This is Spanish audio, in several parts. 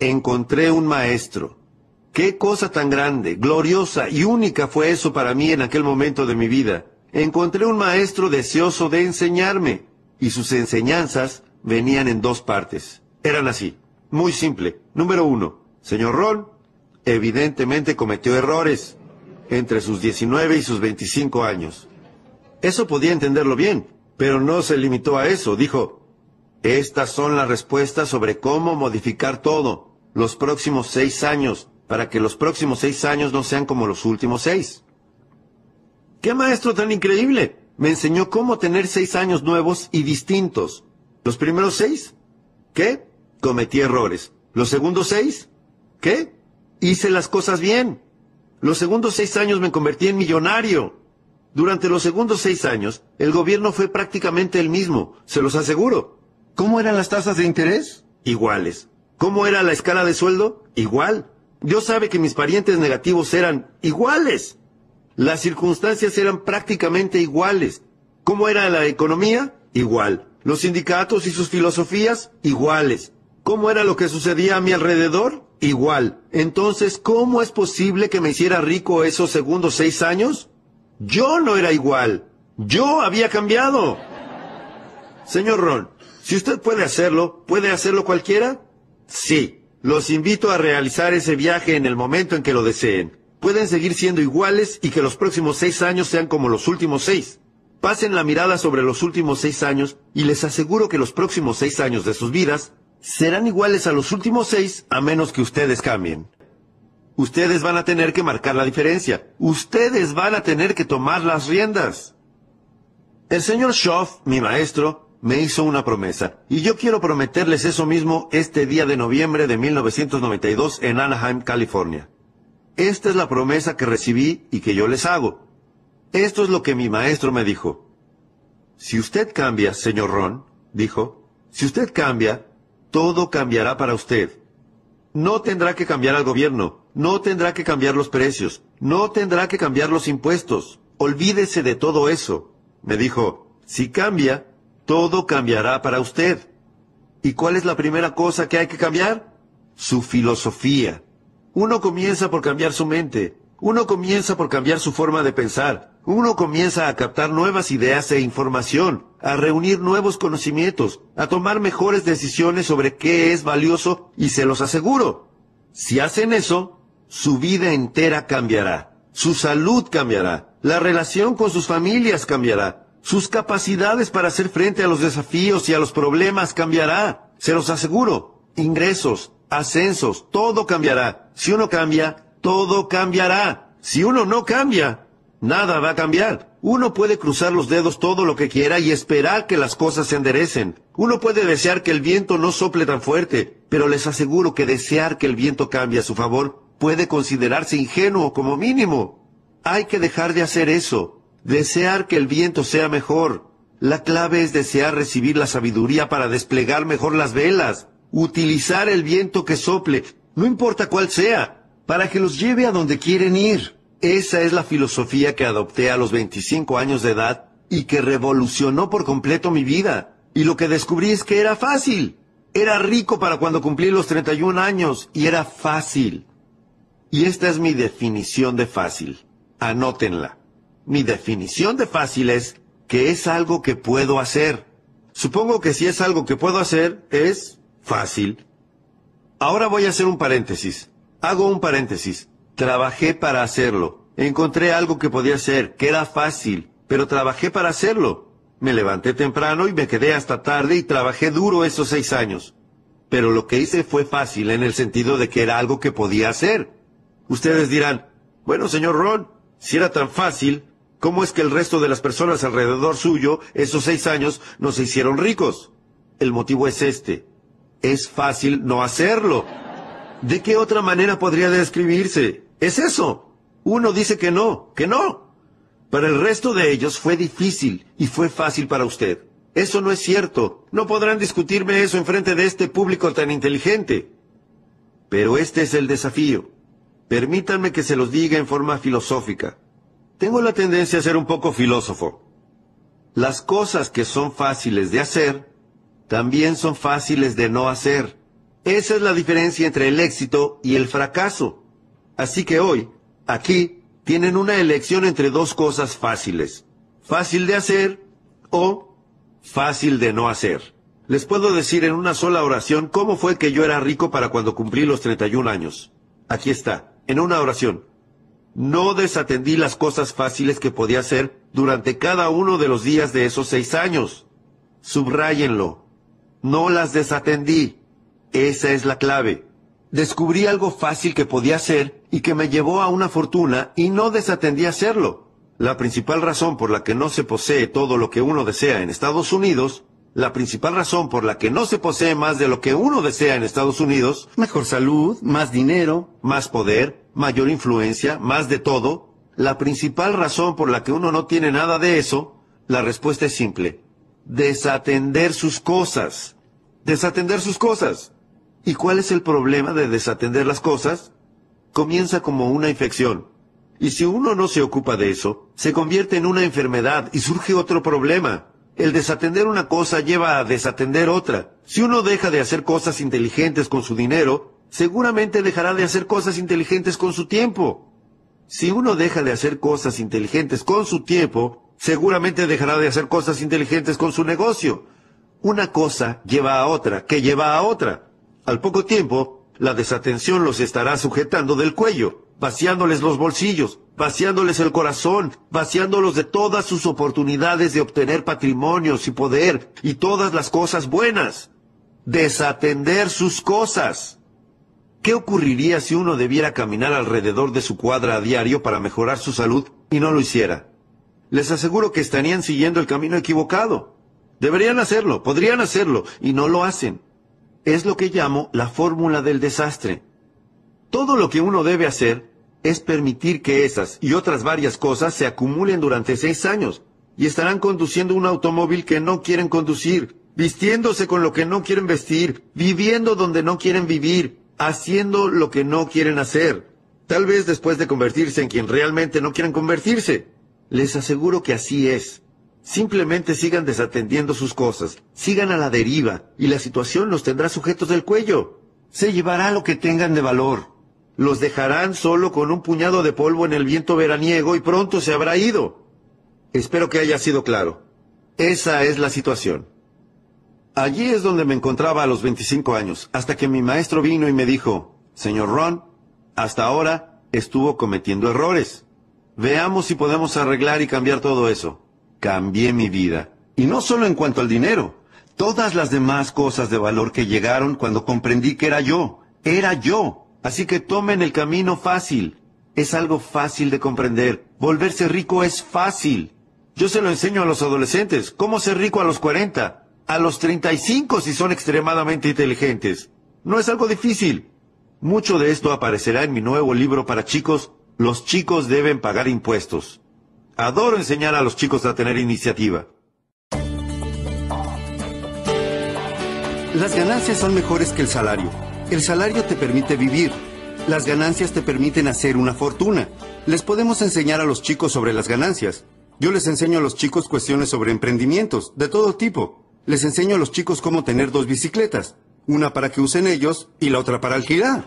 encontré un maestro. Qué cosa tan grande, gloriosa y única fue eso para mí en aquel momento de mi vida. Encontré un maestro deseoso de enseñarme, y sus enseñanzas venían en dos partes. Eran así. Muy simple. Número uno. Señor Ron, evidentemente cometió errores entre sus 19 y sus 25 años. Eso podía entenderlo bien, pero no se limitó a eso. Dijo, estas son las respuestas sobre cómo modificar todo los próximos seis años para que los próximos seis años no sean como los últimos seis. ¡Qué maestro tan increíble! Me enseñó cómo tener seis años nuevos y distintos. ¿Los primeros seis? ¿Qué? Cometí errores. ¿Los segundos seis? ¿Qué? Hice las cosas bien. Los segundos seis años me convertí en millonario. Durante los segundos seis años, el gobierno fue prácticamente el mismo, se los aseguro. ¿Cómo eran las tasas de interés? Iguales. ¿Cómo era la escala de sueldo? Igual. Dios sabe que mis parientes negativos eran iguales. Las circunstancias eran prácticamente iguales. ¿Cómo era la economía? Igual. Los sindicatos y sus filosofías? Iguales. ¿Cómo era lo que sucedía a mi alrededor? Igual. Entonces, ¿cómo es posible que me hiciera rico esos segundos seis años? Yo no era igual. Yo había cambiado. Señor Ron, si usted puede hacerlo, ¿puede hacerlo cualquiera? Sí. Los invito a realizar ese viaje en el momento en que lo deseen. Pueden seguir siendo iguales y que los próximos seis años sean como los últimos seis. Pasen la mirada sobre los últimos seis años y les aseguro que los próximos seis años de sus vidas serán iguales a los últimos seis a menos que ustedes cambien. Ustedes van a tener que marcar la diferencia. Ustedes van a tener que tomar las riendas. El señor Schoff, mi maestro, me hizo una promesa, y yo quiero prometerles eso mismo este día de noviembre de 1992 en Anaheim, California. Esta es la promesa que recibí y que yo les hago. Esto es lo que mi maestro me dijo. Si usted cambia, señor Ron, dijo, si usted cambia, todo cambiará para usted. No tendrá que cambiar al gobierno, no tendrá que cambiar los precios, no tendrá que cambiar los impuestos. Olvídese de todo eso. Me dijo, si cambia, todo cambiará para usted. ¿Y cuál es la primera cosa que hay que cambiar? Su filosofía. Uno comienza por cambiar su mente. Uno comienza por cambiar su forma de pensar. Uno comienza a captar nuevas ideas e información, a reunir nuevos conocimientos, a tomar mejores decisiones sobre qué es valioso y se los aseguro. Si hacen eso, su vida entera cambiará. Su salud cambiará. La relación con sus familias cambiará. Sus capacidades para hacer frente a los desafíos y a los problemas cambiará. Se los aseguro. Ingresos, ascensos, todo cambiará. Si uno cambia, todo cambiará. Si uno no cambia, nada va a cambiar. Uno puede cruzar los dedos todo lo que quiera y esperar que las cosas se enderecen. Uno puede desear que el viento no sople tan fuerte, pero les aseguro que desear que el viento cambie a su favor puede considerarse ingenuo como mínimo. Hay que dejar de hacer eso. Desear que el viento sea mejor. La clave es desear recibir la sabiduría para desplegar mejor las velas. Utilizar el viento que sople, no importa cuál sea, para que los lleve a donde quieren ir. Esa es la filosofía que adopté a los 25 años de edad y que revolucionó por completo mi vida. Y lo que descubrí es que era fácil. Era rico para cuando cumplí los 31 años y era fácil. Y esta es mi definición de fácil. Anótenla. Mi definición de fácil es que es algo que puedo hacer. Supongo que si es algo que puedo hacer, es fácil. Ahora voy a hacer un paréntesis. Hago un paréntesis. Trabajé para hacerlo. Encontré algo que podía hacer, que era fácil, pero trabajé para hacerlo. Me levanté temprano y me quedé hasta tarde y trabajé duro esos seis años. Pero lo que hice fue fácil en el sentido de que era algo que podía hacer. Ustedes dirán, bueno, señor Ron, si era tan fácil, ¿Cómo es que el resto de las personas alrededor suyo, esos seis años, no se hicieron ricos? El motivo es este. Es fácil no hacerlo. ¿De qué otra manera podría describirse? Es eso. Uno dice que no, que no. Para el resto de ellos fue difícil y fue fácil para usted. Eso no es cierto. No podrán discutirme eso en frente de este público tan inteligente. Pero este es el desafío. Permítanme que se los diga en forma filosófica. Tengo la tendencia a ser un poco filósofo. Las cosas que son fáciles de hacer, también son fáciles de no hacer. Esa es la diferencia entre el éxito y el fracaso. Así que hoy, aquí, tienen una elección entre dos cosas fáciles. Fácil de hacer o fácil de no hacer. Les puedo decir en una sola oración cómo fue que yo era rico para cuando cumplí los 31 años. Aquí está, en una oración. No desatendí las cosas fáciles que podía hacer durante cada uno de los días de esos seis años. Subráyenlo. No las desatendí. Esa es la clave. Descubrí algo fácil que podía hacer y que me llevó a una fortuna y no desatendí hacerlo. La principal razón por la que no se posee todo lo que uno desea en Estados Unidos la principal razón por la que no se posee más de lo que uno desea en Estados Unidos, mejor salud, más dinero, más poder, mayor influencia, más de todo, la principal razón por la que uno no tiene nada de eso, la respuesta es simple. Desatender sus cosas. Desatender sus cosas. ¿Y cuál es el problema de desatender las cosas? Comienza como una infección. Y si uno no se ocupa de eso, se convierte en una enfermedad y surge otro problema. El desatender una cosa lleva a desatender otra. Si uno deja de hacer cosas inteligentes con su dinero, seguramente dejará de hacer cosas inteligentes con su tiempo. Si uno deja de hacer cosas inteligentes con su tiempo, seguramente dejará de hacer cosas inteligentes con su negocio. Una cosa lleva a otra, que lleva a otra. Al poco tiempo, la desatención los estará sujetando del cuello, vaciándoles los bolsillos, vaciándoles el corazón, vaciándolos de todas sus oportunidades de obtener patrimonios y poder y todas las cosas buenas. Desatender sus cosas. ¿Qué ocurriría si uno debiera caminar alrededor de su cuadra a diario para mejorar su salud y no lo hiciera? Les aseguro que estarían siguiendo el camino equivocado. Deberían hacerlo, podrían hacerlo, y no lo hacen. Es lo que llamo la fórmula del desastre. Todo lo que uno debe hacer es permitir que esas y otras varias cosas se acumulen durante seis años y estarán conduciendo un automóvil que no quieren conducir, vistiéndose con lo que no quieren vestir, viviendo donde no quieren vivir, haciendo lo que no quieren hacer. Tal vez después de convertirse en quien realmente no quieren convertirse. Les aseguro que así es. Simplemente sigan desatendiendo sus cosas, sigan a la deriva, y la situación los tendrá sujetos del cuello. Se llevará lo que tengan de valor. Los dejarán solo con un puñado de polvo en el viento veraniego y pronto se habrá ido. Espero que haya sido claro. Esa es la situación. Allí es donde me encontraba a los 25 años, hasta que mi maestro vino y me dijo, Señor Ron, hasta ahora estuvo cometiendo errores. Veamos si podemos arreglar y cambiar todo eso. Cambié mi vida. Y no solo en cuanto al dinero, todas las demás cosas de valor que llegaron cuando comprendí que era yo. Era yo. Así que tomen el camino fácil. Es algo fácil de comprender. Volverse rico es fácil. Yo se lo enseño a los adolescentes. ¿Cómo ser rico a los 40? A los 35 si son extremadamente inteligentes. No es algo difícil. Mucho de esto aparecerá en mi nuevo libro para chicos. Los chicos deben pagar impuestos. Adoro enseñar a los chicos a tener iniciativa. Las ganancias son mejores que el salario. El salario te permite vivir. Las ganancias te permiten hacer una fortuna. Les podemos enseñar a los chicos sobre las ganancias. Yo les enseño a los chicos cuestiones sobre emprendimientos, de todo tipo. Les enseño a los chicos cómo tener dos bicicletas, una para que usen ellos y la otra para alquilar.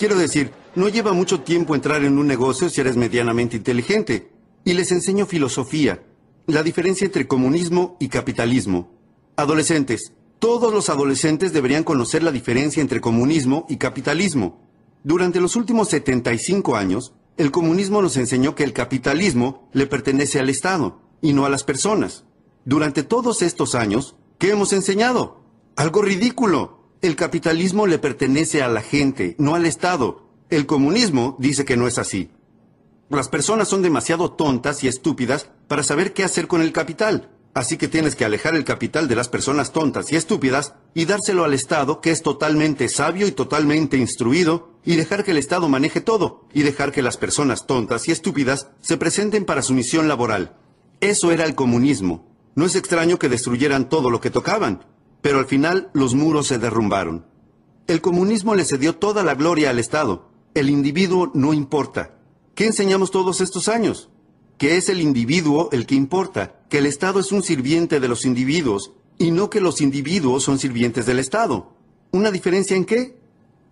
Quiero decir, no lleva mucho tiempo entrar en un negocio si eres medianamente inteligente. Y les enseño filosofía, la diferencia entre comunismo y capitalismo. Adolescentes, todos los adolescentes deberían conocer la diferencia entre comunismo y capitalismo. Durante los últimos 75 años, el comunismo nos enseñó que el capitalismo le pertenece al Estado y no a las personas. Durante todos estos años, ¿qué hemos enseñado? Algo ridículo. El capitalismo le pertenece a la gente, no al Estado. El comunismo dice que no es así. Las personas son demasiado tontas y estúpidas para saber qué hacer con el capital. Así que tienes que alejar el capital de las personas tontas y estúpidas y dárselo al Estado, que es totalmente sabio y totalmente instruido, y dejar que el Estado maneje todo, y dejar que las personas tontas y estúpidas se presenten para su misión laboral. Eso era el comunismo. No es extraño que destruyeran todo lo que tocaban, pero al final los muros se derrumbaron. El comunismo le cedió toda la gloria al Estado. El individuo no importa. ¿Qué enseñamos todos estos años? Que es el individuo el que importa, que el Estado es un sirviente de los individuos y no que los individuos son sirvientes del Estado. ¿Una diferencia en qué?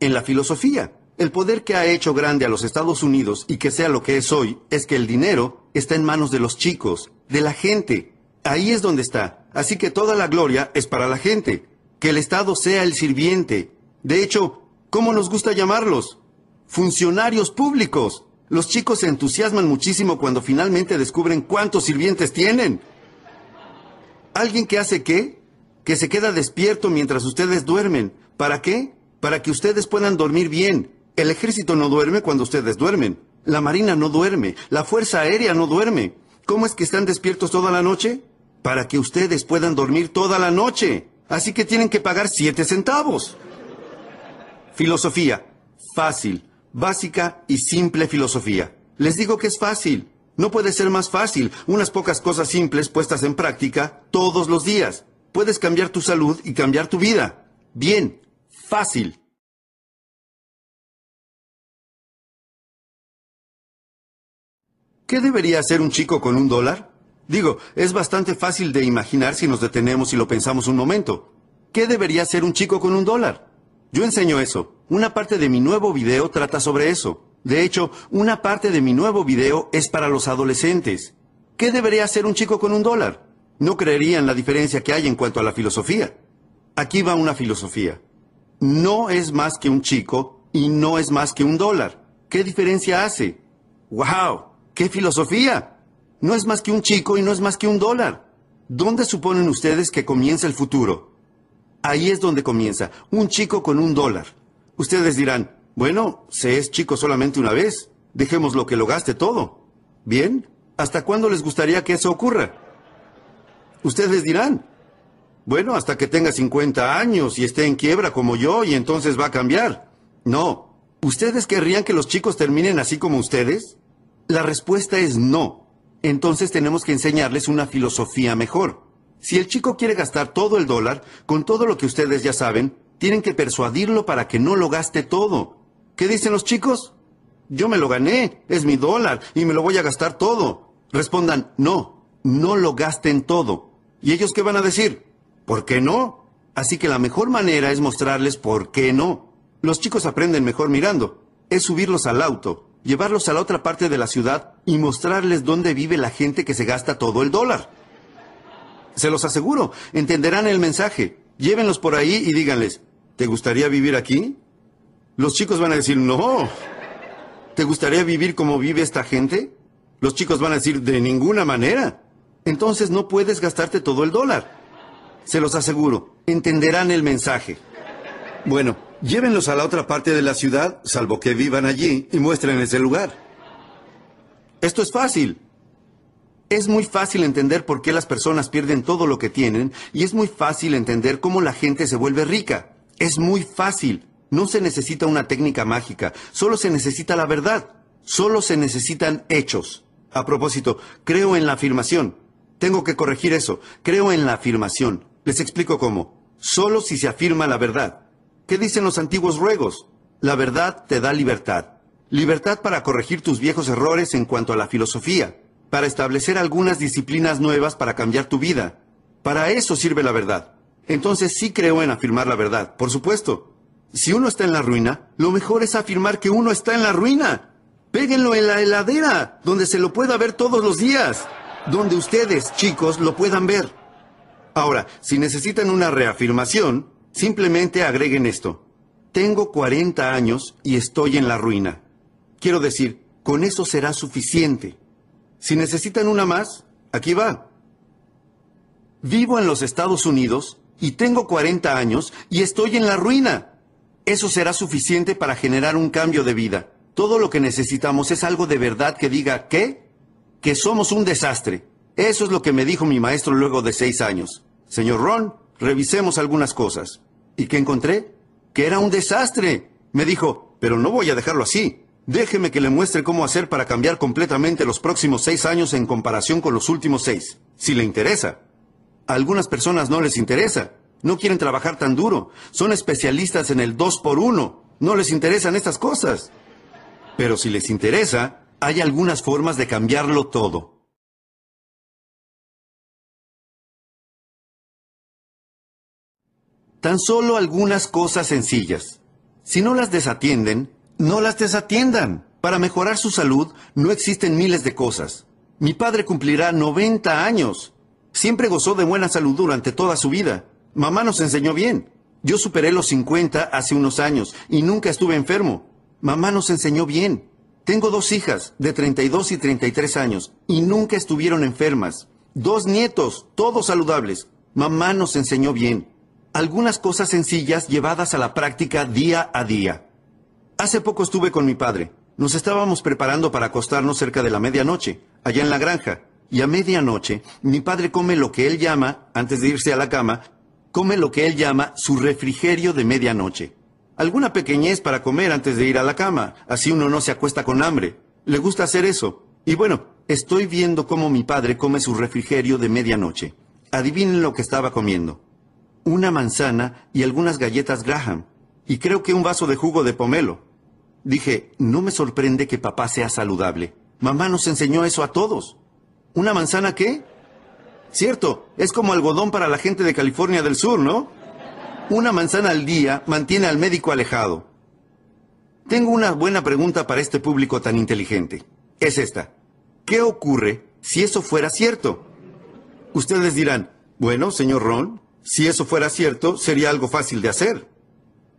En la filosofía. El poder que ha hecho grande a los Estados Unidos y que sea lo que es hoy es que el dinero está en manos de los chicos, de la gente. Ahí es donde está. Así que toda la gloria es para la gente. Que el Estado sea el sirviente. De hecho, ¿cómo nos gusta llamarlos? Funcionarios públicos. Los chicos se entusiasman muchísimo cuando finalmente descubren cuántos sirvientes tienen. ¿Alguien que hace qué? Que se queda despierto mientras ustedes duermen. ¿Para qué? Para que ustedes puedan dormir bien. El ejército no duerme cuando ustedes duermen. La marina no duerme. La fuerza aérea no duerme. ¿Cómo es que están despiertos toda la noche? Para que ustedes puedan dormir toda la noche. Así que tienen que pagar siete centavos. Filosofía. Fácil. Básica y simple filosofía. Les digo que es fácil. No puede ser más fácil. Unas pocas cosas simples puestas en práctica todos los días. Puedes cambiar tu salud y cambiar tu vida. Bien. Fácil. ¿Qué debería hacer un chico con un dólar? Digo, es bastante fácil de imaginar si nos detenemos y lo pensamos un momento. ¿Qué debería hacer un chico con un dólar? Yo enseño eso. Una parte de mi nuevo video trata sobre eso. De hecho, una parte de mi nuevo video es para los adolescentes. ¿Qué debería hacer un chico con un dólar? No creerían la diferencia que hay en cuanto a la filosofía. Aquí va una filosofía. No es más que un chico y no es más que un dólar. ¿Qué diferencia hace? ¡Wow! ¡Qué filosofía! No es más que un chico y no es más que un dólar. ¿Dónde suponen ustedes que comienza el futuro? Ahí es donde comienza, un chico con un dólar. Ustedes dirán, bueno, se es chico solamente una vez, dejémoslo que lo gaste todo. Bien, ¿hasta cuándo les gustaría que eso ocurra? Ustedes dirán, bueno, hasta que tenga 50 años y esté en quiebra como yo y entonces va a cambiar. No, ¿ustedes querrían que los chicos terminen así como ustedes? La respuesta es no. Entonces tenemos que enseñarles una filosofía mejor. Si el chico quiere gastar todo el dólar, con todo lo que ustedes ya saben, tienen que persuadirlo para que no lo gaste todo. ¿Qué dicen los chicos? Yo me lo gané, es mi dólar y me lo voy a gastar todo. Respondan, no, no lo gasten todo. ¿Y ellos qué van a decir? ¿Por qué no? Así que la mejor manera es mostrarles por qué no. Los chicos aprenden mejor mirando. Es subirlos al auto, llevarlos a la otra parte de la ciudad y mostrarles dónde vive la gente que se gasta todo el dólar. Se los aseguro, entenderán el mensaje. Llévenlos por ahí y díganles, ¿te gustaría vivir aquí? Los chicos van a decir, no. ¿Te gustaría vivir como vive esta gente? Los chicos van a decir, de ninguna manera. Entonces no puedes gastarte todo el dólar. Se los aseguro, entenderán el mensaje. Bueno, llévenlos a la otra parte de la ciudad, salvo que vivan allí, y muestren ese lugar. Esto es fácil. Es muy fácil entender por qué las personas pierden todo lo que tienen y es muy fácil entender cómo la gente se vuelve rica. Es muy fácil. No se necesita una técnica mágica, solo se necesita la verdad. Solo se necesitan hechos. A propósito, creo en la afirmación. Tengo que corregir eso. Creo en la afirmación. Les explico cómo. Solo si se afirma la verdad. ¿Qué dicen los antiguos ruegos? La verdad te da libertad. Libertad para corregir tus viejos errores en cuanto a la filosofía, para establecer algunas disciplinas nuevas para cambiar tu vida. Para eso sirve la verdad. Entonces sí creo en afirmar la verdad, por supuesto. Si uno está en la ruina, lo mejor es afirmar que uno está en la ruina. Péguenlo en la heladera, donde se lo pueda ver todos los días donde ustedes, chicos, lo puedan ver. Ahora, si necesitan una reafirmación, simplemente agreguen esto. Tengo 40 años y estoy en la ruina. Quiero decir, con eso será suficiente. Si necesitan una más, aquí va. Vivo en los Estados Unidos y tengo 40 años y estoy en la ruina. Eso será suficiente para generar un cambio de vida. Todo lo que necesitamos es algo de verdad que diga, ¿qué? que somos un desastre. Eso es lo que me dijo mi maestro luego de seis años. Señor Ron, revisemos algunas cosas. ¿Y qué encontré? Que era un desastre. Me dijo, pero no voy a dejarlo así. Déjeme que le muestre cómo hacer para cambiar completamente los próximos seis años en comparación con los últimos seis. Si le interesa. A algunas personas no les interesa. No quieren trabajar tan duro. Son especialistas en el dos por uno. No les interesan estas cosas. Pero si les interesa, hay algunas formas de cambiarlo todo. Tan solo algunas cosas sencillas. Si no las desatienden, no las desatiendan. Para mejorar su salud no existen miles de cosas. Mi padre cumplirá 90 años. Siempre gozó de buena salud durante toda su vida. Mamá nos enseñó bien. Yo superé los 50 hace unos años y nunca estuve enfermo. Mamá nos enseñó bien. Tengo dos hijas de 32 y 33 años y nunca estuvieron enfermas. Dos nietos, todos saludables. Mamá nos enseñó bien. Algunas cosas sencillas llevadas a la práctica día a día. Hace poco estuve con mi padre. Nos estábamos preparando para acostarnos cerca de la medianoche, allá en la granja. Y a medianoche, mi padre come lo que él llama, antes de irse a la cama, come lo que él llama su refrigerio de medianoche. Alguna pequeñez para comer antes de ir a la cama, así uno no se acuesta con hambre. Le gusta hacer eso. Y bueno, estoy viendo cómo mi padre come su refrigerio de medianoche. Adivinen lo que estaba comiendo. Una manzana y algunas galletas Graham. Y creo que un vaso de jugo de pomelo. Dije, no me sorprende que papá sea saludable. Mamá nos enseñó eso a todos. ¿Una manzana qué? Cierto, es como algodón para la gente de California del Sur, ¿no? Una manzana al día mantiene al médico alejado. Tengo una buena pregunta para este público tan inteligente. Es esta. ¿Qué ocurre si eso fuera cierto? Ustedes dirán, bueno, señor Ron, si eso fuera cierto, sería algo fácil de hacer.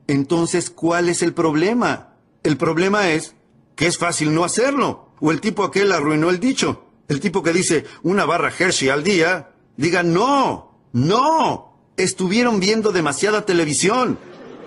Entonces, ¿cuál es el problema? El problema es que es fácil no hacerlo. O el tipo aquel arruinó el dicho. El tipo que dice una barra Hershey al día, diga no, no, estuvieron viendo demasiada televisión.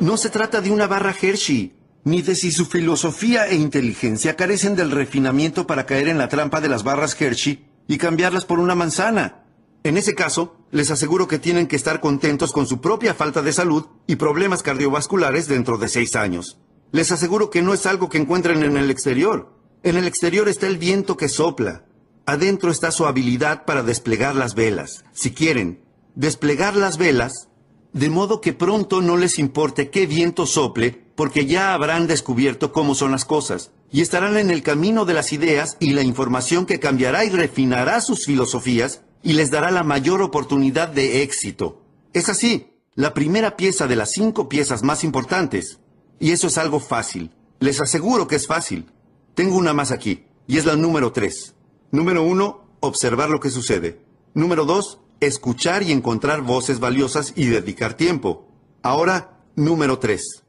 No se trata de una barra Hershey, ni de si su filosofía e inteligencia carecen del refinamiento para caer en la trampa de las barras Hershey y cambiarlas por una manzana. En ese caso, les aseguro que tienen que estar contentos con su propia falta de salud y problemas cardiovasculares dentro de seis años. Les aseguro que no es algo que encuentren en el exterior. En el exterior está el viento que sopla, Adentro está su habilidad para desplegar las velas. Si quieren, desplegar las velas, de modo que pronto no les importe qué viento sople, porque ya habrán descubierto cómo son las cosas, y estarán en el camino de las ideas y la información que cambiará y refinará sus filosofías y les dará la mayor oportunidad de éxito. Es así, la primera pieza de las cinco piezas más importantes. Y eso es algo fácil. Les aseguro que es fácil. Tengo una más aquí, y es la número tres. Número uno, observar lo que sucede. Número dos, escuchar y encontrar voces valiosas y dedicar tiempo. Ahora, número tres.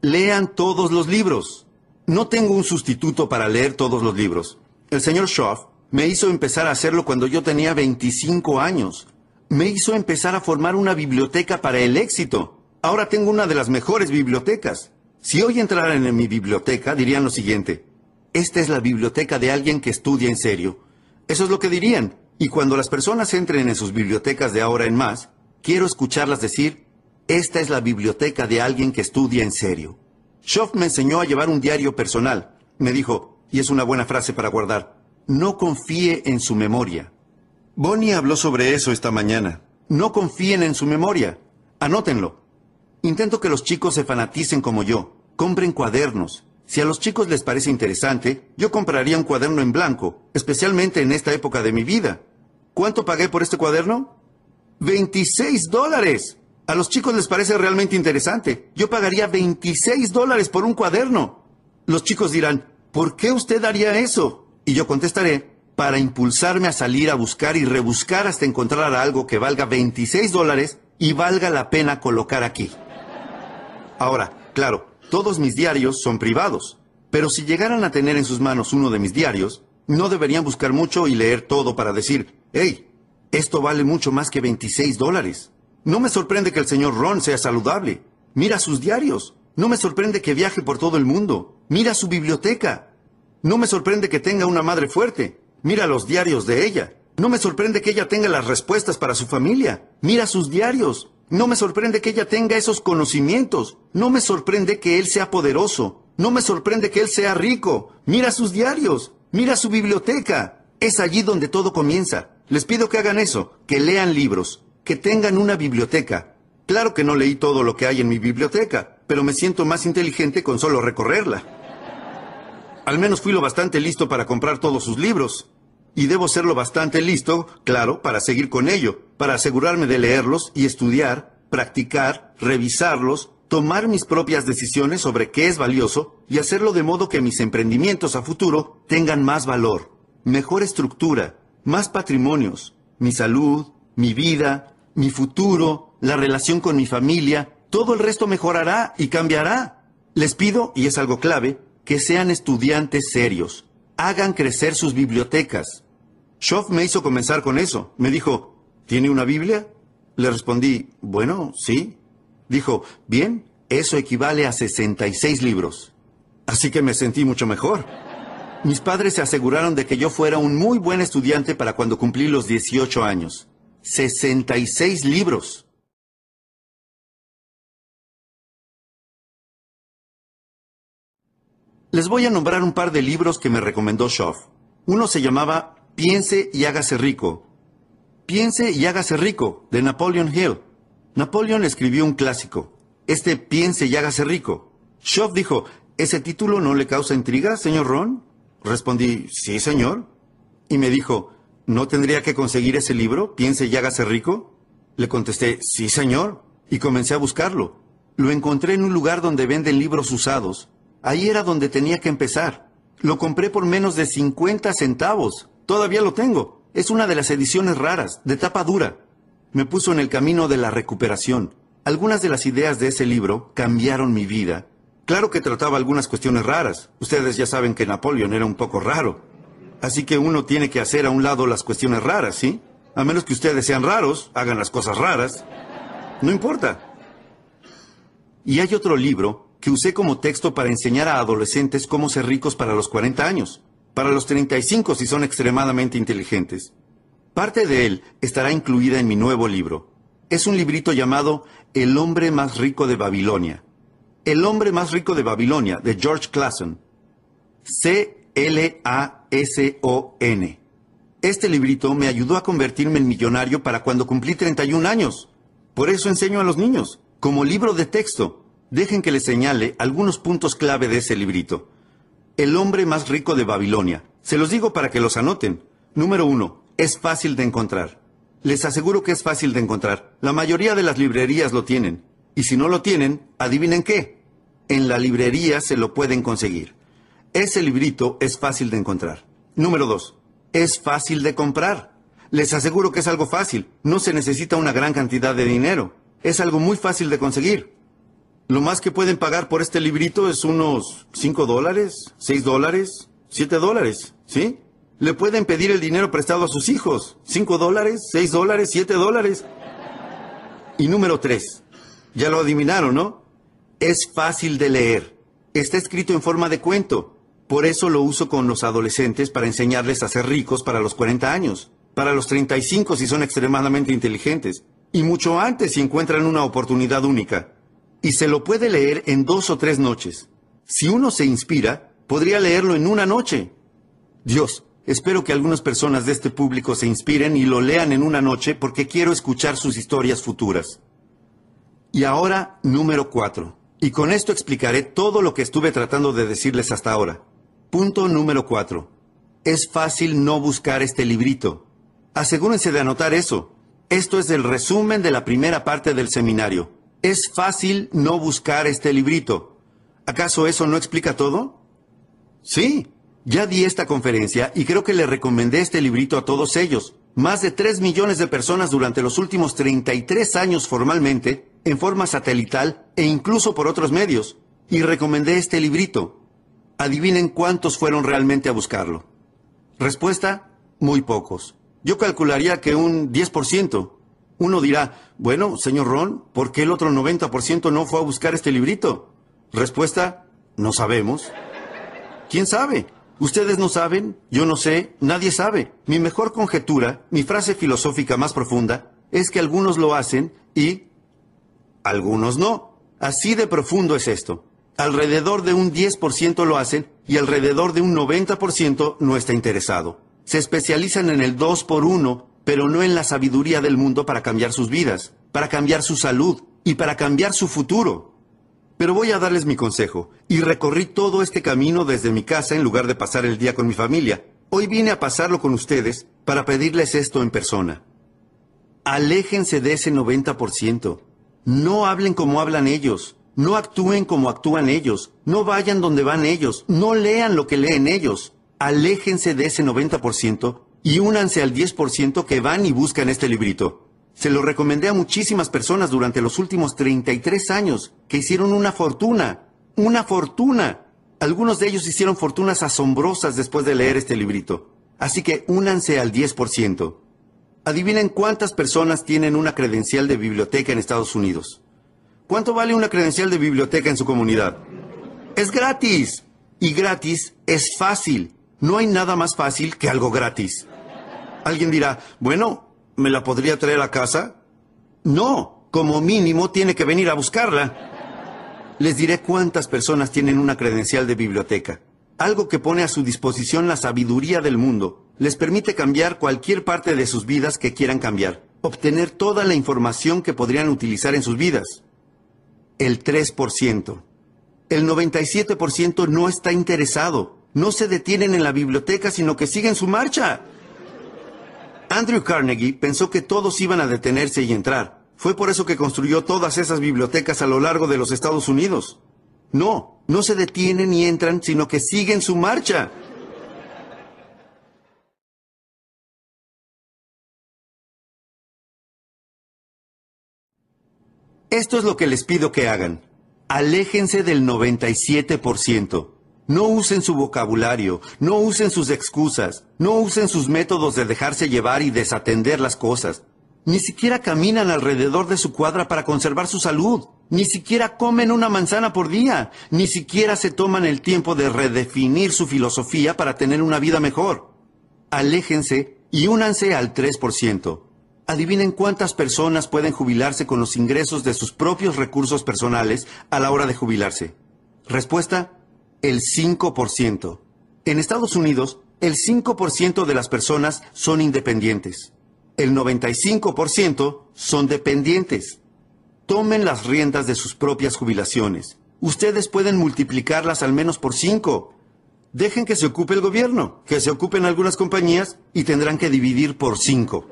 Lean todos los libros. No tengo un sustituto para leer todos los libros. El señor Schoff me hizo empezar a hacerlo cuando yo tenía 25 años. Me hizo empezar a formar una biblioteca para el éxito. Ahora tengo una de las mejores bibliotecas. Si hoy entraran en mi biblioteca, dirían lo siguiente. Esta es la biblioteca de alguien que estudia en serio. Eso es lo que dirían. Y cuando las personas entren en sus bibliotecas de ahora en más, quiero escucharlas decir, esta es la biblioteca de alguien que estudia en serio. Schoff me enseñó a llevar un diario personal. Me dijo, y es una buena frase para guardar, no confíe en su memoria. Bonnie habló sobre eso esta mañana. No confíen en su memoria. Anótenlo. Intento que los chicos se fanaticen como yo. Compren cuadernos. Si a los chicos les parece interesante, yo compraría un cuaderno en blanco, especialmente en esta época de mi vida. ¿Cuánto pagué por este cuaderno? ¡26 dólares! A los chicos les parece realmente interesante. Yo pagaría 26 dólares por un cuaderno. Los chicos dirán, ¿por qué usted haría eso? Y yo contestaré, para impulsarme a salir a buscar y rebuscar hasta encontrar algo que valga 26 dólares y valga la pena colocar aquí. Ahora, claro, todos mis diarios son privados, pero si llegaran a tener en sus manos uno de mis diarios, no deberían buscar mucho y leer todo para decir, hey, esto vale mucho más que 26 dólares. No me sorprende que el señor Ron sea saludable. Mira sus diarios. No me sorprende que viaje por todo el mundo. Mira su biblioteca. No me sorprende que tenga una madre fuerte. Mira los diarios de ella. No me sorprende que ella tenga las respuestas para su familia. Mira sus diarios. No me sorprende que ella tenga esos conocimientos. No me sorprende que él sea poderoso. No me sorprende que él sea rico. Mira sus diarios. Mira su biblioteca. Es allí donde todo comienza. Les pido que hagan eso, que lean libros, que tengan una biblioteca. Claro que no leí todo lo que hay en mi biblioteca, pero me siento más inteligente con solo recorrerla. Al menos fui lo bastante listo para comprar todos sus libros. Y debo serlo bastante listo, claro, para seguir con ello, para asegurarme de leerlos y estudiar, practicar, revisarlos, tomar mis propias decisiones sobre qué es valioso y hacerlo de modo que mis emprendimientos a futuro tengan más valor, mejor estructura, más patrimonios, mi salud, mi vida, mi futuro, la relación con mi familia, todo el resto mejorará y cambiará. Les pido, y es algo clave, que sean estudiantes serios. Hagan crecer sus bibliotecas. Schoff me hizo comenzar con eso. Me dijo, ¿tiene una Biblia? Le respondí, bueno, sí. Dijo, bien, eso equivale a 66 libros. Así que me sentí mucho mejor. Mis padres se aseguraron de que yo fuera un muy buen estudiante para cuando cumplí los 18 años. 66 libros. Les voy a nombrar un par de libros que me recomendó Schoff. Uno se llamaba Piense y hágase rico. Piense y hágase rico, de Napoleon Hill. Napoleon escribió un clásico. Este Piense y hágase rico. Schoff dijo, ¿ese título no le causa intriga, señor Ron? Respondí, sí, señor. Y me dijo, ¿no tendría que conseguir ese libro, Piense y hágase rico? Le contesté, sí, señor. Y comencé a buscarlo. Lo encontré en un lugar donde venden libros usados. Ahí era donde tenía que empezar. Lo compré por menos de 50 centavos. Todavía lo tengo. Es una de las ediciones raras, de tapa dura. Me puso en el camino de la recuperación. Algunas de las ideas de ese libro cambiaron mi vida. Claro que trataba algunas cuestiones raras. Ustedes ya saben que Napoleón era un poco raro. Así que uno tiene que hacer a un lado las cuestiones raras, ¿sí? A menos que ustedes sean raros, hagan las cosas raras. No importa. Y hay otro libro que usé como texto para enseñar a adolescentes cómo ser ricos para los 40 años, para los 35 si son extremadamente inteligentes. Parte de él estará incluida en mi nuevo libro. Es un librito llamado El hombre más rico de Babilonia. El hombre más rico de Babilonia, de George Clason. C-L-A-S-O-N. Este librito me ayudó a convertirme en millonario para cuando cumplí 31 años. Por eso enseño a los niños, como libro de texto, Dejen que les señale algunos puntos clave de ese librito. El hombre más rico de Babilonia. Se los digo para que los anoten. Número uno, es fácil de encontrar. Les aseguro que es fácil de encontrar. La mayoría de las librerías lo tienen. Y si no lo tienen, adivinen qué. En la librería se lo pueden conseguir. Ese librito es fácil de encontrar. Número dos, es fácil de comprar. Les aseguro que es algo fácil. No se necesita una gran cantidad de dinero. Es algo muy fácil de conseguir. Lo más que pueden pagar por este librito es unos 5 dólares, 6 dólares, 7 dólares, ¿sí? Le pueden pedir el dinero prestado a sus hijos. 5 dólares, 6 dólares, 7 dólares. Y número 3. Ya lo adivinaron, ¿no? Es fácil de leer. Está escrito en forma de cuento. Por eso lo uso con los adolescentes para enseñarles a ser ricos para los 40 años. Para los 35 si son extremadamente inteligentes. Y mucho antes si encuentran una oportunidad única y se lo puede leer en dos o tres noches. Si uno se inspira, podría leerlo en una noche. Dios, espero que algunas personas de este público se inspiren y lo lean en una noche porque quiero escuchar sus historias futuras. Y ahora, número cuatro. Y con esto explicaré todo lo que estuve tratando de decirles hasta ahora. Punto número cuatro. Es fácil no buscar este librito. Asegúrense de anotar eso. Esto es el resumen de la primera parte del seminario. Es fácil no buscar este librito. ¿Acaso eso no explica todo? Sí, ya di esta conferencia y creo que le recomendé este librito a todos ellos. Más de 3 millones de personas durante los últimos 33 años formalmente, en forma satelital e incluso por otros medios. Y recomendé este librito. Adivinen cuántos fueron realmente a buscarlo. Respuesta, muy pocos. Yo calcularía que un 10%. Uno dirá, bueno, señor Ron, ¿por qué el otro 90% no fue a buscar este librito? Respuesta, no sabemos. ¿Quién sabe? Ustedes no saben, yo no sé, nadie sabe. Mi mejor conjetura, mi frase filosófica más profunda, es que algunos lo hacen y algunos no. Así de profundo es esto. Alrededor de un 10% lo hacen y alrededor de un 90% no está interesado. Se especializan en el 2 por 1 pero no en la sabiduría del mundo para cambiar sus vidas, para cambiar su salud y para cambiar su futuro. Pero voy a darles mi consejo, y recorrí todo este camino desde mi casa en lugar de pasar el día con mi familia, Hoy vine a pasarlo con ustedes para pedirles esto en persona. Aléjense de ese 90%. No hablen como hablan ellos. No actúen como actúan ellos. No vayan donde van ellos. No lean lo que leen ellos. Aléjense de ese 90% y únanse al 10% que van y buscan este librito. Se lo recomendé a muchísimas personas durante los últimos 33 años que hicieron una fortuna. Una fortuna. Algunos de ellos hicieron fortunas asombrosas después de leer este librito. Así que únanse al 10%. Adivinen cuántas personas tienen una credencial de biblioteca en Estados Unidos. ¿Cuánto vale una credencial de biblioteca en su comunidad? Es gratis. Y gratis es fácil. No hay nada más fácil que algo gratis. Alguien dirá, bueno, ¿me la podría traer a casa? No, como mínimo tiene que venir a buscarla. Les diré cuántas personas tienen una credencial de biblioteca. Algo que pone a su disposición la sabiduría del mundo. Les permite cambiar cualquier parte de sus vidas que quieran cambiar. Obtener toda la información que podrían utilizar en sus vidas. El 3%. El 97% no está interesado. No se detienen en la biblioteca, sino que siguen su marcha. Andrew Carnegie pensó que todos iban a detenerse y entrar. Fue por eso que construyó todas esas bibliotecas a lo largo de los Estados Unidos. No, no se detienen y entran, sino que siguen su marcha. Esto es lo que les pido que hagan. Aléjense del 97%. No usen su vocabulario, no usen sus excusas, no usen sus métodos de dejarse llevar y desatender las cosas. Ni siquiera caminan alrededor de su cuadra para conservar su salud. Ni siquiera comen una manzana por día. Ni siquiera se toman el tiempo de redefinir su filosofía para tener una vida mejor. Aléjense y únanse al 3%. Adivinen cuántas personas pueden jubilarse con los ingresos de sus propios recursos personales a la hora de jubilarse. Respuesta, el 5%. En Estados Unidos, el 5% de las personas son independientes. El 95% son dependientes. Tomen las riendas de sus propias jubilaciones. Ustedes pueden multiplicarlas al menos por 5. Dejen que se ocupe el gobierno, que se ocupen algunas compañías y tendrán que dividir por 5.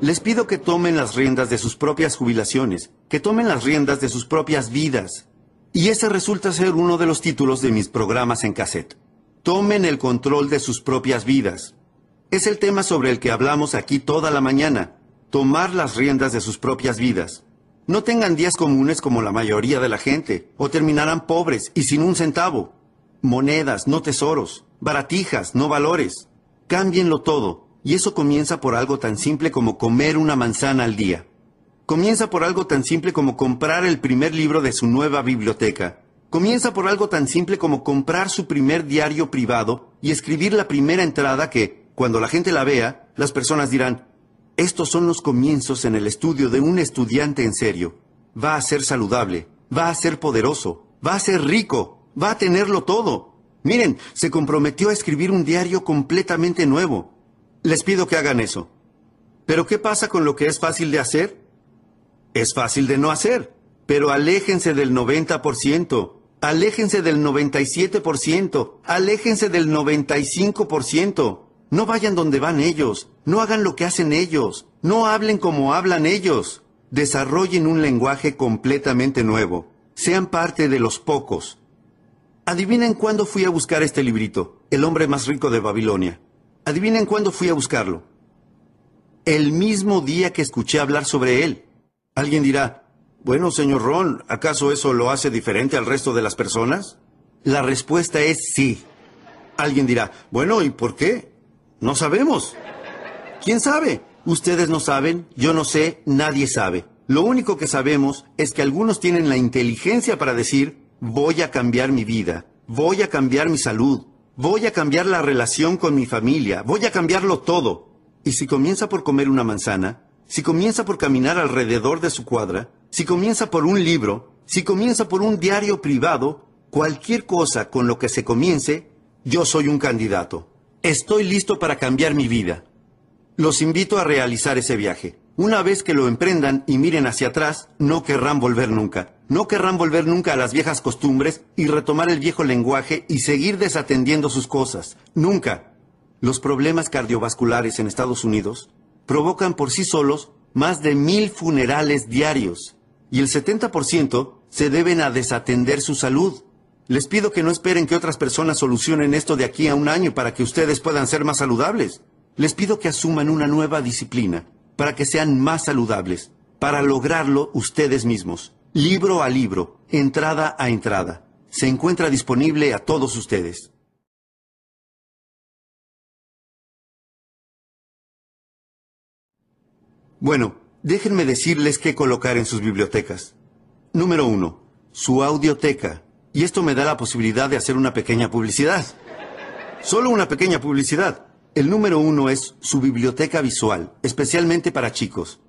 Les pido que tomen las riendas de sus propias jubilaciones, que tomen las riendas de sus propias vidas, y ese resulta ser uno de los títulos de mis programas en cassette. Tomen el control de sus propias vidas. Es el tema sobre el que hablamos aquí toda la mañana. Tomar las riendas de sus propias vidas. No tengan días comunes como la mayoría de la gente, o terminarán pobres y sin un centavo. Monedas, no tesoros. Baratijas, no valores. Cámbienlo todo, y eso comienza por algo tan simple como comer una manzana al día. Comienza por algo tan simple como comprar el primer libro de su nueva biblioteca. Comienza por algo tan simple como comprar su primer diario privado y escribir la primera entrada que, cuando la gente la vea, las personas dirán, estos son los comienzos en el estudio de un estudiante en serio. Va a ser saludable, va a ser poderoso, va a ser rico, va a tenerlo todo. Miren, se comprometió a escribir un diario completamente nuevo. Les pido que hagan eso. Pero ¿qué pasa con lo que es fácil de hacer? Es fácil de no hacer, pero aléjense del 90%, aléjense del 97%, aléjense del 95%. No vayan donde van ellos, no hagan lo que hacen ellos, no hablen como hablan ellos. Desarrollen un lenguaje completamente nuevo. Sean parte de los pocos. Adivinen cuándo fui a buscar este librito, El hombre más rico de Babilonia. Adivinen cuándo fui a buscarlo. El mismo día que escuché hablar sobre él. Alguien dirá, bueno, señor Ron, ¿acaso eso lo hace diferente al resto de las personas? La respuesta es sí. Alguien dirá, bueno, ¿y por qué? No sabemos. ¿Quién sabe? Ustedes no saben, yo no sé, nadie sabe. Lo único que sabemos es que algunos tienen la inteligencia para decir, voy a cambiar mi vida, voy a cambiar mi salud, voy a cambiar la relación con mi familia, voy a cambiarlo todo. Y si comienza por comer una manzana, si comienza por caminar alrededor de su cuadra, si comienza por un libro, si comienza por un diario privado, cualquier cosa con lo que se comience, yo soy un candidato. Estoy listo para cambiar mi vida. Los invito a realizar ese viaje. Una vez que lo emprendan y miren hacia atrás, no querrán volver nunca. No querrán volver nunca a las viejas costumbres y retomar el viejo lenguaje y seguir desatendiendo sus cosas. Nunca. los problemas cardiovasculares en Estados Unidos provocan por sí solos más de mil funerales diarios y el 70% se deben a desatender su salud. Les pido que no esperen que otras personas solucionen esto de aquí a un año para que ustedes puedan ser más saludables. Les pido que asuman una nueva disciplina para que sean más saludables, para lograrlo ustedes mismos, libro a libro, entrada a entrada. Se encuentra disponible a todos ustedes. Bueno, déjenme decirles qué colocar en sus bibliotecas. Número uno, su audioteca. Y esto me da la posibilidad de hacer una pequeña publicidad. Solo una pequeña publicidad. El número uno es su biblioteca visual, especialmente para chicos.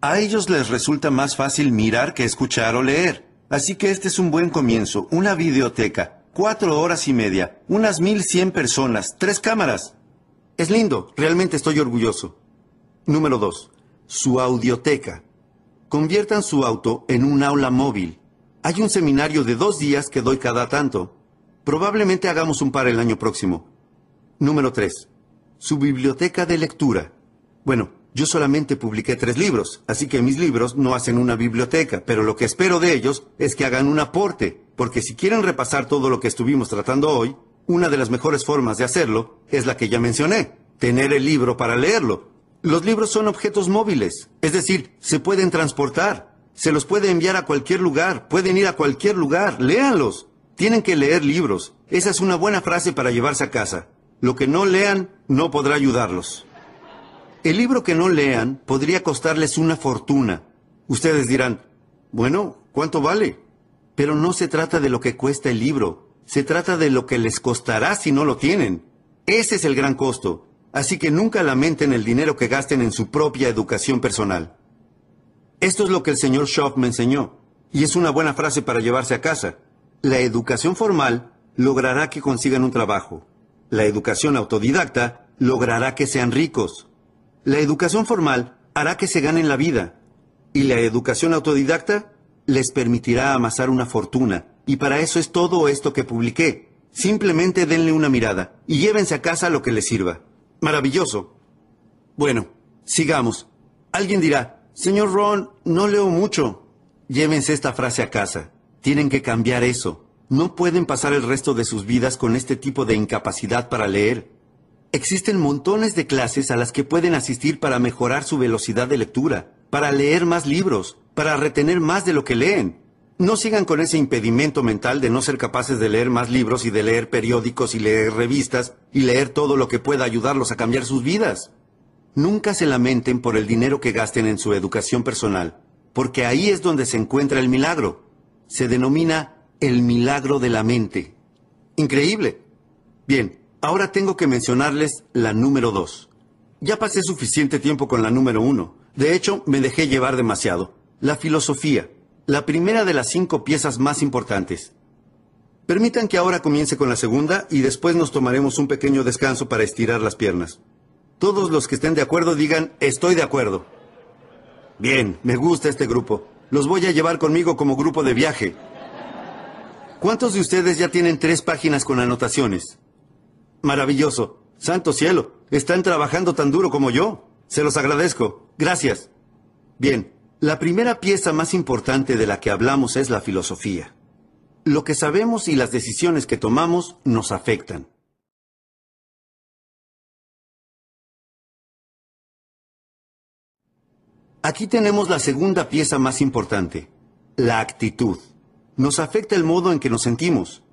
A ellos les resulta más fácil mirar que escuchar o leer. Así que este es un buen comienzo, una videoteca. Cuatro horas y media, unas mil cien personas, tres cámaras. Es lindo, realmente estoy orgulloso. Número dos, su audioteca. Conviertan su auto en un aula móvil. Hay un seminario de dos días que doy cada tanto. Probablemente hagamos un par el año próximo. Número 3. Su biblioteca de lectura. Bueno, yo solamente publiqué tres libros, así que mis libros no hacen una biblioteca, pero lo que espero de ellos es que hagan un aporte, porque si quieren repasar todo lo que estuvimos tratando hoy, una de las mejores formas de hacerlo es la que ya mencioné, tener el libro para leerlo. Los libros son objetos móviles, es decir, se pueden transportar, se los puede enviar a cualquier lugar, pueden ir a cualquier lugar, léanlos. Tienen que leer libros. Esa es una buena frase para llevarse a casa. Lo que no lean no podrá ayudarlos. El libro que no lean podría costarles una fortuna. Ustedes dirán, bueno, ¿cuánto vale? Pero no se trata de lo que cuesta el libro, se trata de lo que les costará si no lo tienen. Ese es el gran costo. Así que nunca lamenten el dinero que gasten en su propia educación personal. Esto es lo que el señor Schoff me enseñó, y es una buena frase para llevarse a casa. La educación formal logrará que consigan un trabajo. La educación autodidacta logrará que sean ricos. La educación formal hará que se ganen la vida. Y la educación autodidacta les permitirá amasar una fortuna. Y para eso es todo esto que publiqué. Simplemente denle una mirada y llévense a casa lo que les sirva. Maravilloso. Bueno, sigamos. Alguien dirá, señor Ron, no leo mucho. Llévense esta frase a casa. Tienen que cambiar eso. No pueden pasar el resto de sus vidas con este tipo de incapacidad para leer. Existen montones de clases a las que pueden asistir para mejorar su velocidad de lectura, para leer más libros, para retener más de lo que leen. No sigan con ese impedimento mental de no ser capaces de leer más libros y de leer periódicos y leer revistas y leer todo lo que pueda ayudarlos a cambiar sus vidas. Nunca se lamenten por el dinero que gasten en su educación personal, porque ahí es donde se encuentra el milagro. Se denomina el milagro de la mente. Increíble. Bien, ahora tengo que mencionarles la número dos. Ya pasé suficiente tiempo con la número uno. De hecho, me dejé llevar demasiado. La filosofía la primera de las cinco piezas más importantes. Permitan que ahora comience con la segunda y después nos tomaremos un pequeño descanso para estirar las piernas. Todos los que estén de acuerdo digan, estoy de acuerdo. Bien, me gusta este grupo. Los voy a llevar conmigo como grupo de viaje. ¿Cuántos de ustedes ya tienen tres páginas con anotaciones? Maravilloso. Santo cielo. Están trabajando tan duro como yo. Se los agradezco. Gracias. Bien, la primera pieza más importante de la que hablamos es la filosofía. Lo que sabemos y las decisiones que tomamos nos afectan. Aquí tenemos la segunda pieza más importante, la actitud. Nos afecta el modo en que nos sentimos.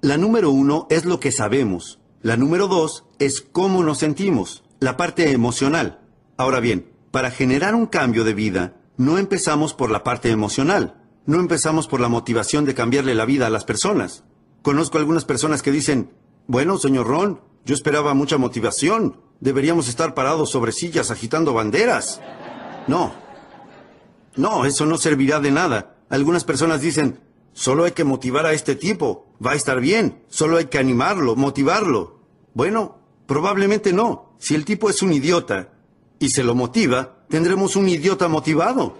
La número uno es lo que sabemos. La número dos es cómo nos sentimos, la parte emocional. Ahora bien, para generar un cambio de vida, no empezamos por la parte emocional, no empezamos por la motivación de cambiarle la vida a las personas. Conozco algunas personas que dicen, bueno, señor Ron, yo esperaba mucha motivación, deberíamos estar parados sobre sillas agitando banderas. No, no, eso no servirá de nada. Algunas personas dicen, solo hay que motivar a este tipo, va a estar bien, solo hay que animarlo, motivarlo. Bueno, probablemente no. Si el tipo es un idiota y se lo motiva, tendremos un idiota motivado.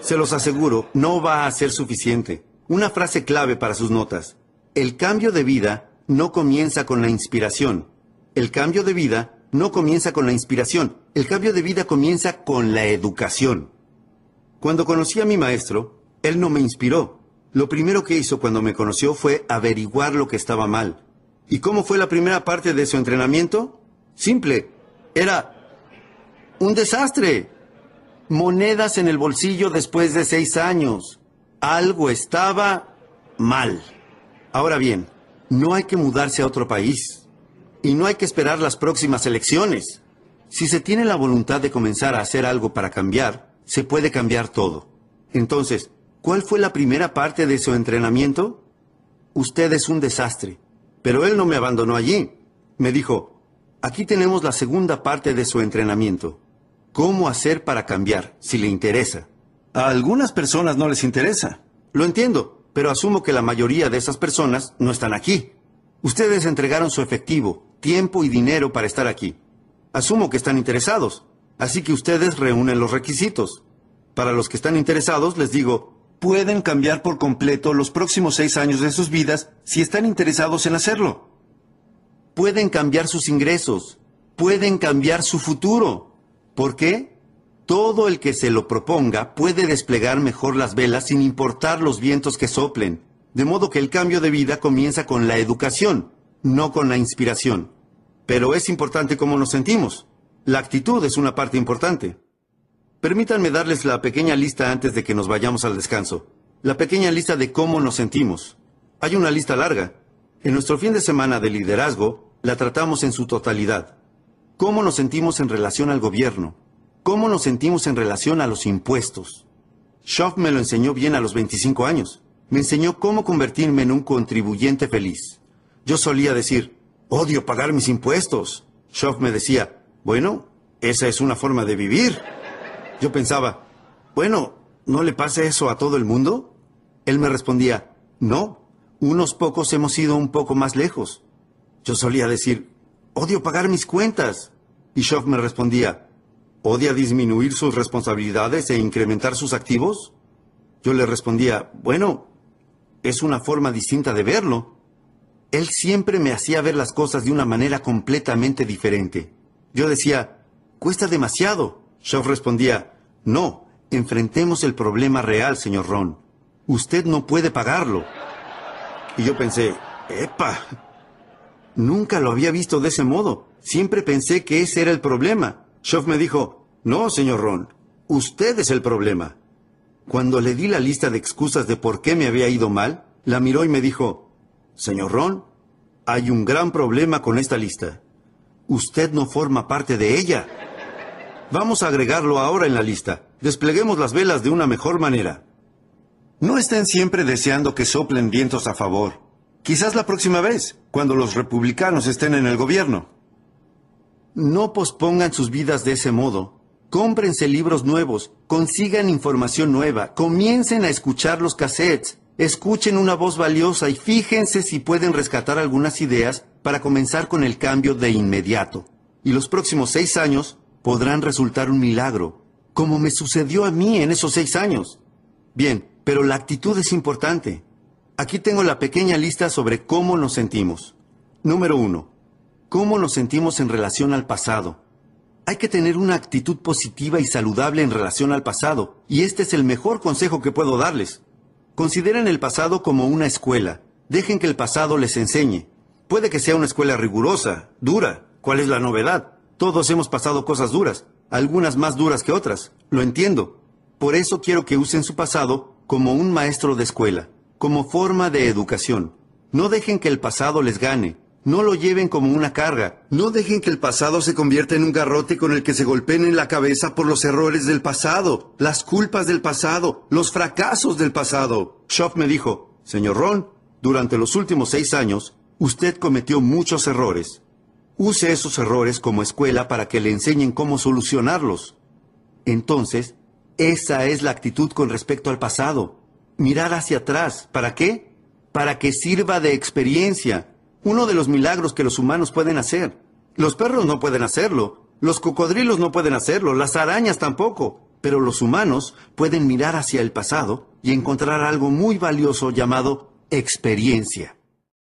Se los aseguro, no va a ser suficiente. Una frase clave para sus notas. El cambio de vida no comienza con la inspiración. El cambio de vida no comienza con la inspiración, el cambio de vida comienza con la educación. Cuando conocí a mi maestro, él no me inspiró. Lo primero que hizo cuando me conoció fue averiguar lo que estaba mal. ¿Y cómo fue la primera parte de su entrenamiento? Simple. Era un desastre. Monedas en el bolsillo después de seis años. Algo estaba mal. Ahora bien, no hay que mudarse a otro país. Y no hay que esperar las próximas elecciones. Si se tiene la voluntad de comenzar a hacer algo para cambiar, se puede cambiar todo. Entonces, ¿cuál fue la primera parte de su entrenamiento? Usted es un desastre. Pero él no me abandonó allí. Me dijo, aquí tenemos la segunda parte de su entrenamiento. ¿Cómo hacer para cambiar, si le interesa? A algunas personas no les interesa. Lo entiendo, pero asumo que la mayoría de esas personas no están aquí. Ustedes entregaron su efectivo, tiempo y dinero para estar aquí. Asumo que están interesados, así que ustedes reúnen los requisitos. Para los que están interesados, les digo, pueden cambiar por completo los próximos seis años de sus vidas si están interesados en hacerlo. Pueden cambiar sus ingresos, pueden cambiar su futuro. ¿Por qué? Todo el que se lo proponga puede desplegar mejor las velas sin importar los vientos que soplen, de modo que el cambio de vida comienza con la educación, no con la inspiración. Pero es importante cómo nos sentimos. La actitud es una parte importante. Permítanme darles la pequeña lista antes de que nos vayamos al descanso. La pequeña lista de cómo nos sentimos. Hay una lista larga. En nuestro fin de semana de liderazgo, la tratamos en su totalidad. ¿Cómo nos sentimos en relación al gobierno? ¿Cómo nos sentimos en relación a los impuestos? Schoff me lo enseñó bien a los 25 años. Me enseñó cómo convertirme en un contribuyente feliz. Yo solía decir, odio pagar mis impuestos. Schoff me decía, bueno, esa es una forma de vivir. Yo pensaba, bueno, ¿no le pasa eso a todo el mundo? Él me respondía, no, unos pocos hemos ido un poco más lejos. Yo solía decir, odio pagar mis cuentas. Y Schoff me respondía, ¿odia disminuir sus responsabilidades e incrementar sus activos? Yo le respondía, bueno, es una forma distinta de verlo. Él siempre me hacía ver las cosas de una manera completamente diferente. Yo decía, cuesta demasiado. Shaw respondía, no, enfrentemos el problema real, señor Ron. Usted no puede pagarlo. Y yo pensé, ¡epa! Nunca lo había visto de ese modo. Siempre pensé que ese era el problema. Shaw me dijo, no, señor Ron, usted es el problema. Cuando le di la lista de excusas de por qué me había ido mal, la miró y me dijo, Señor Ron, hay un gran problema con esta lista. Usted no forma parte de ella. Vamos a agregarlo ahora en la lista. Despleguemos las velas de una mejor manera. No estén siempre deseando que soplen vientos a favor. Quizás la próxima vez, cuando los republicanos estén en el gobierno. No pospongan sus vidas de ese modo. Cómprense libros nuevos, consigan información nueva, comiencen a escuchar los cassettes, escuchen una voz valiosa y fíjense si pueden rescatar algunas ideas para comenzar con el cambio de inmediato. Y los próximos seis años podrán resultar un milagro, como me sucedió a mí en esos seis años. Bien, pero la actitud es importante. Aquí tengo la pequeña lista sobre cómo nos sentimos. Número uno, cómo nos sentimos en relación al pasado. Hay que tener una actitud positiva y saludable en relación al pasado, y este es el mejor consejo que puedo darles. Consideren el pasado como una escuela. Dejen que el pasado les enseñe. Puede que sea una escuela rigurosa, dura. ¿Cuál es la novedad? Todos hemos pasado cosas duras, algunas más duras que otras. Lo entiendo. Por eso quiero que usen su pasado como un maestro de escuela, como forma de educación. No dejen que el pasado les gane. No lo lleven como una carga. No dejen que el pasado se convierta en un garrote con el que se golpeen en la cabeza por los errores del pasado, las culpas del pasado, los fracasos del pasado. Schoff me dijo, señor Ron, durante los últimos seis años, usted cometió muchos errores. Use esos errores como escuela para que le enseñen cómo solucionarlos. Entonces, esa es la actitud con respecto al pasado. Mirar hacia atrás. ¿Para qué? Para que sirva de experiencia uno de los milagros que los humanos pueden hacer. Los perros no pueden hacerlo, los cocodrilos no pueden hacerlo, las arañas tampoco, pero los humanos pueden mirar hacia el pasado y encontrar algo muy valioso llamado experiencia.